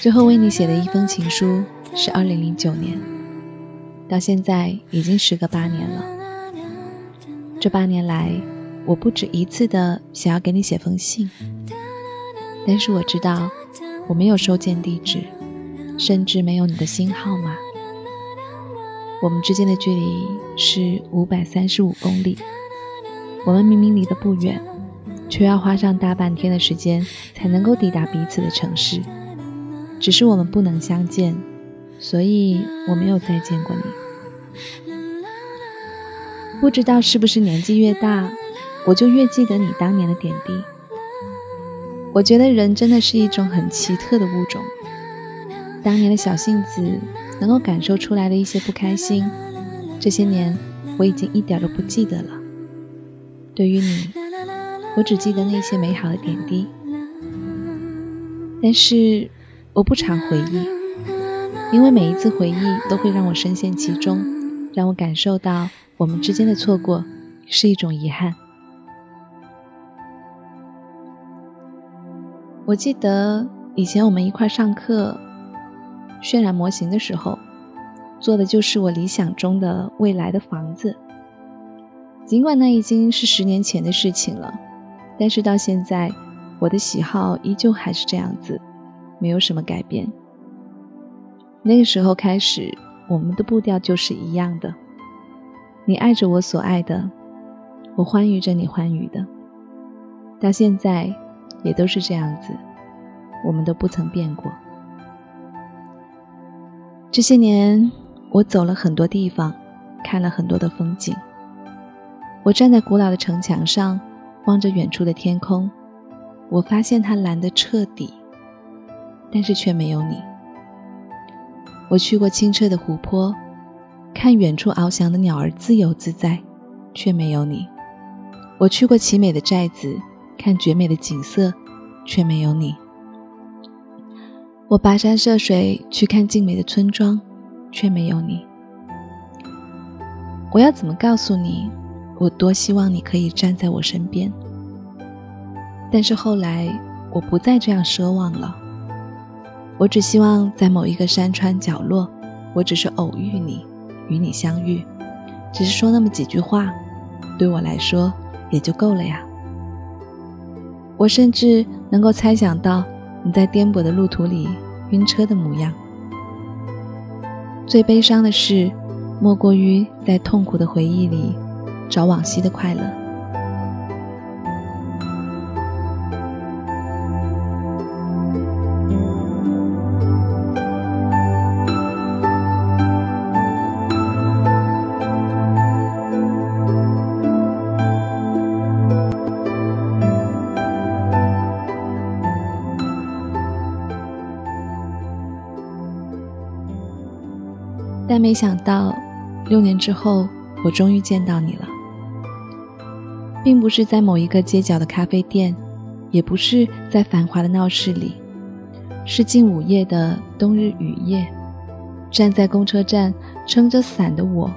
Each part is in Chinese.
最后为你写的一封情书是二零零九年，到现在已经时隔八年了。这八年来，我不止一次的想要给你写封信，但是我知道我没有收件地址，甚至没有你的新号码。我们之间的距离是五百三十五公里，我们明明离得不远，却要花上大半天的时间才能够抵达彼此的城市。只是我们不能相见，所以我没有再见过你。不知道是不是年纪越大，我就越记得你当年的点滴。我觉得人真的是一种很奇特的物种。当年的小性子能够感受出来的一些不开心，这些年我已经一点都不记得了。对于你，我只记得那些美好的点滴，但是。我不常回忆，因为每一次回忆都会让我深陷其中，让我感受到我们之间的错过是一种遗憾。我记得以前我们一块上课渲染模型的时候，做的就是我理想中的未来的房子。尽管那已经是十年前的事情了，但是到现在，我的喜好依旧还是这样子。没有什么改变。那个时候开始，我们的步调就是一样的。你爱着我所爱的，我欢愉着你欢愉的。到现在也都是这样子，我们都不曾变过。这些年，我走了很多地方，看了很多的风景。我站在古老的城墙上，望着远处的天空，我发现它蓝得彻底。但是却没有你。我去过清澈的湖泊，看远处翱翔的鸟儿自由自在，却没有你。我去过奇美的寨子，看绝美的景色，却没有你。我跋山涉水去看静美的村庄，却没有你。我要怎么告诉你，我多希望你可以站在我身边？但是后来，我不再这样奢望了。我只希望在某一个山川角落，我只是偶遇你，与你相遇，只是说那么几句话，对我来说也就够了呀。我甚至能够猜想到你在颠簸的路途里晕车的模样。最悲伤的事，莫过于在痛苦的回忆里找往昔的快乐。但没想到，六年之后，我终于见到你了，并不是在某一个街角的咖啡店，也不是在繁华的闹市里，是近午夜的冬日雨夜，站在公车站撑着伞的我，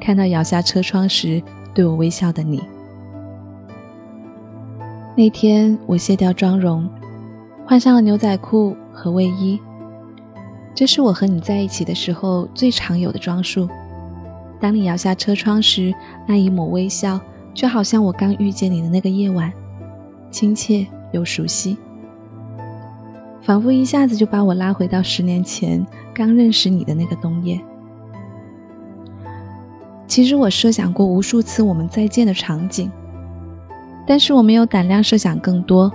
看到摇下车窗时对我微笑的你。那天我卸掉妆容，换上了牛仔裤和卫衣。这是我和你在一起的时候最常有的装束。当你摇下车窗时，那一抹微笑，就好像我刚遇见你的那个夜晚，亲切又熟悉，仿佛一下子就把我拉回到十年前刚认识你的那个冬夜。其实我设想过无数次我们再见的场景，但是我没有胆量设想更多，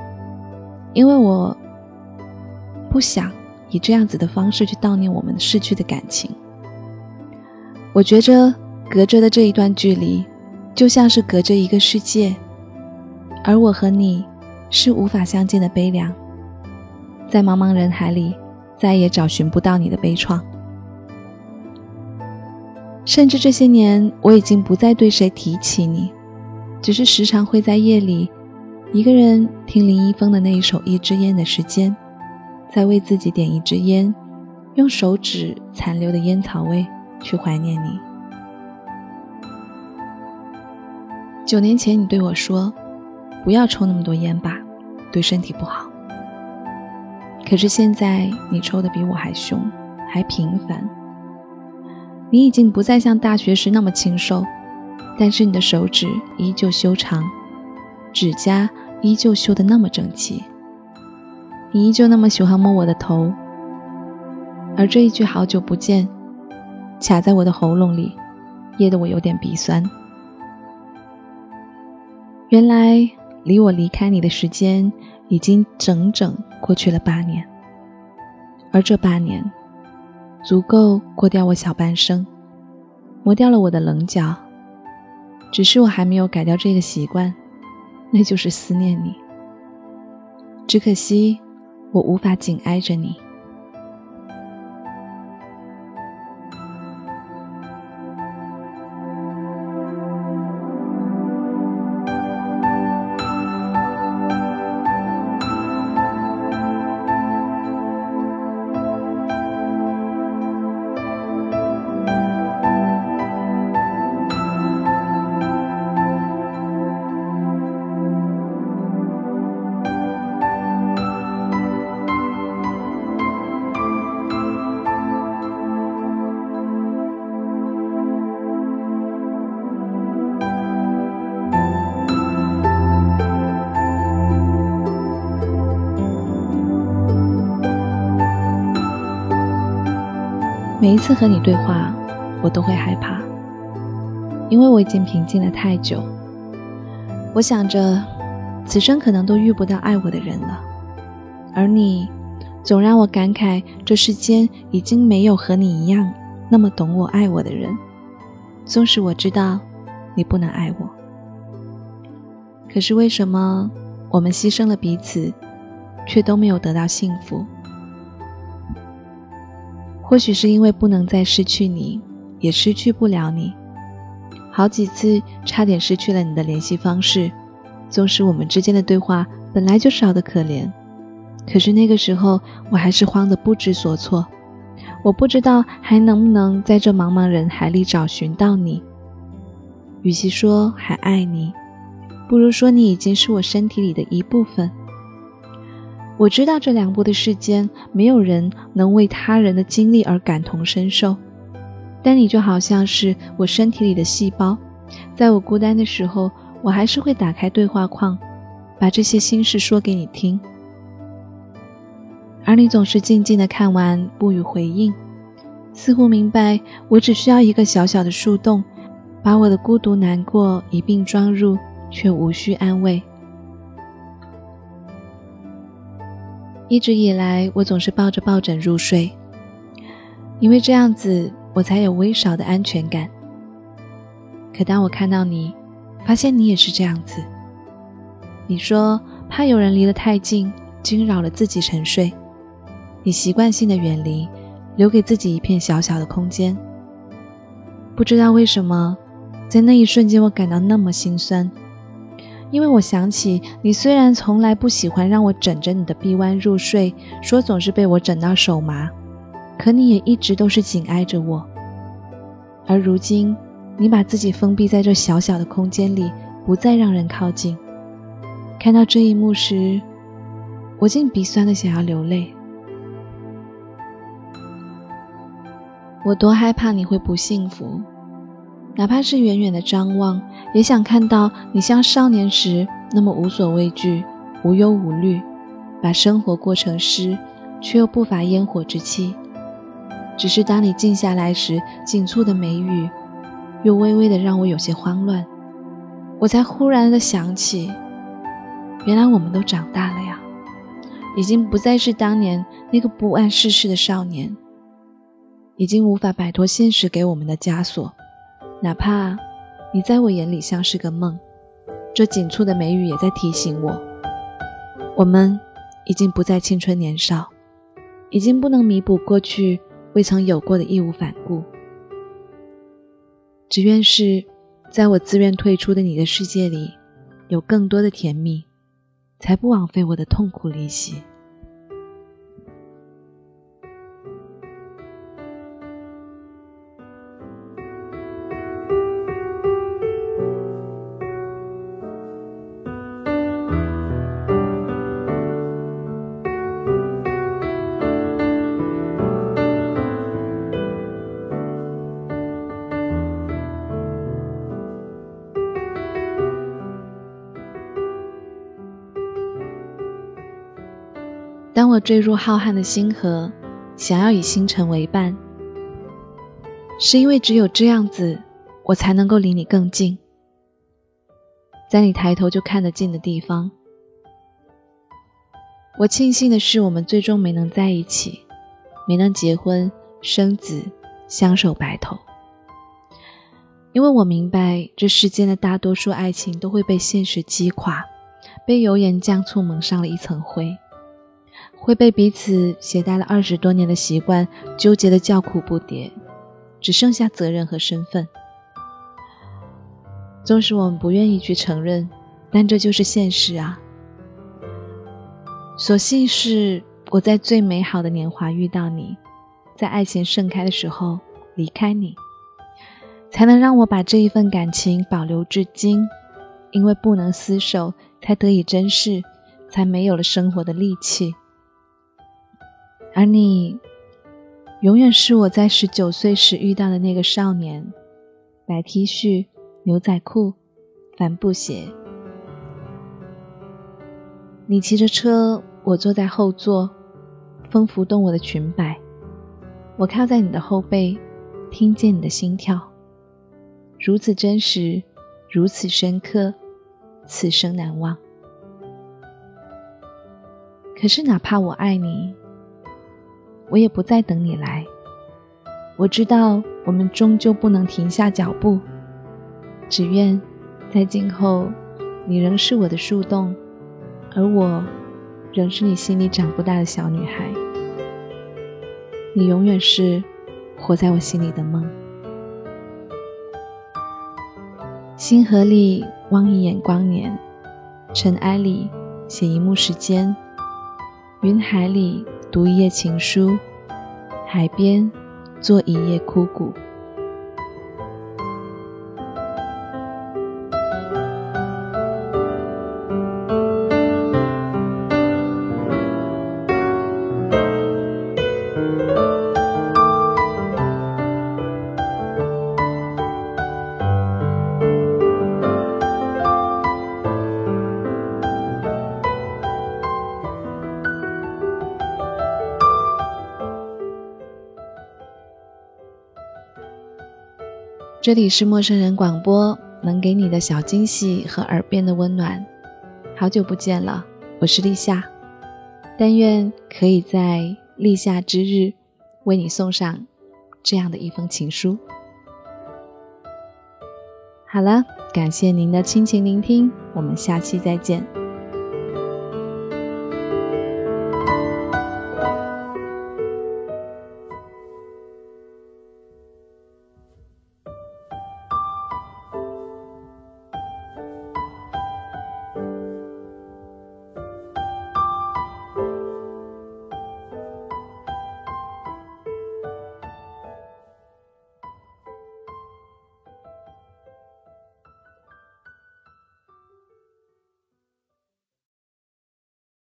因为我不想。以这样子的方式去悼念我们逝去的感情，我觉着隔着的这一段距离，就像是隔着一个世界，而我和你是无法相见的悲凉，在茫茫人海里再也找寻不到你的悲怆，甚至这些年我已经不再对谁提起你，只是时常会在夜里一个人听林一峰的那一首《一支烟的时间》。再为自己点一支烟，用手指残留的烟草味去怀念你。九年前你对我说：“不要抽那么多烟吧，对身体不好。”可是现在你抽的比我还凶，还频繁。你已经不再像大学时那么清瘦，但是你的手指依旧修长，指甲依旧修得那么整齐。你依旧那么喜欢摸我的头，而这一句“好久不见”卡在我的喉咙里，噎得我有点鼻酸。原来离我离开你的时间已经整整过去了八年，而这八年足够过掉我小半生，磨掉了我的棱角。只是我还没有改掉这个习惯，那就是思念你。只可惜。我无法紧挨着你。每一次和你对话，我都会害怕，因为我已经平静了太久。我想着，此生可能都遇不到爱我的人了，而你，总让我感慨，这世间已经没有和你一样那么懂我、爱我的人。纵使我知道你不能爱我，可是为什么我们牺牲了彼此，却都没有得到幸福？或许是因为不能再失去你，也失去不了你。好几次差点失去了你的联系方式，纵使我们之间的对话本来就少得可怜，可是那个时候我还是慌得不知所措。我不知道还能不能在这茫茫人海里找寻到你。与其说还爱你，不如说你已经是我身体里的一部分。我知道这凉薄的世间，没有人能为他人的经历而感同身受，但你就好像是我身体里的细胞，在我孤单的时候，我还是会打开对话框，把这些心事说给你听，而你总是静静的看完，不予回应，似乎明白我只需要一个小小的树洞，把我的孤独难过一并装入，却无需安慰。一直以来，我总是抱着抱枕入睡，因为这样子我才有微少的安全感。可当我看到你，发现你也是这样子。你说怕有人离得太近，惊扰了自己沉睡，你习惯性的远离，留给自己一片小小的空间。不知道为什么，在那一瞬间，我感到那么心酸。因为我想起你，虽然从来不喜欢让我枕着你的臂弯入睡，说总是被我枕到手麻，可你也一直都是紧挨着我。而如今，你把自己封闭在这小小的空间里，不再让人靠近。看到这一幕时，我竟鼻酸的想要流泪。我多害怕你会不幸福。哪怕是远远的张望，也想看到你像少年时那么无所畏惧、无忧无虑，把生活过成诗，却又不乏烟火之气。只是当你静下来时，紧蹙的眉宇又微微的让我有些慌乱。我才忽然的想起，原来我们都长大了呀，已经不再是当年那个不谙世事的少年，已经无法摆脱现实给我们的枷锁。哪怕你在我眼里像是个梦，这紧蹙的眉宇也在提醒我，我们已经不再青春年少，已经不能弥补过去未曾有过的义无反顾。只愿是在我自愿退出的你的世界里，有更多的甜蜜，才不枉费我的痛苦离席。当我坠入浩瀚的星河，想要以星辰为伴，是因为只有这样子，我才能够离你更近，在你抬头就看得见的地方。我庆幸的是，我们最终没能在一起，没能结婚生子，相守白头。因为我明白，这世间的大多数爱情都会被现实击垮，被油盐酱醋蒙上了一层灰，会被彼此携带了二十多年的习惯纠结的叫苦不迭，只剩下责任和身份。纵使我们不愿意去承认，但这就是现实啊。所幸是我在最美好的年华遇到你，在爱情盛开的时候离开你。才能让我把这一份感情保留至今，因为不能厮守，才得以珍视，才没有了生活的力气。而你，永远是我在十九岁时遇到的那个少年，白 T 恤、牛仔裤、帆布鞋。你骑着车，我坐在后座，风拂动我的裙摆，我靠在你的后背，听见你的心跳。如此真实，如此深刻，此生难忘。可是，哪怕我爱你，我也不再等你来。我知道，我们终究不能停下脚步。只愿在今后，你仍是我的树洞，而我仍是你心里长不大的小女孩。你永远是活在我心里的梦。星河里望一眼光年，尘埃里写一幕时间，云海里读一页情书，海边做一夜枯骨。这里是陌生人广播，能给你的小惊喜和耳边的温暖。好久不见了，我是立夏，但愿可以在立夏之日为你送上这样的一封情书。好了，感谢您的倾情聆听，我们下期再见。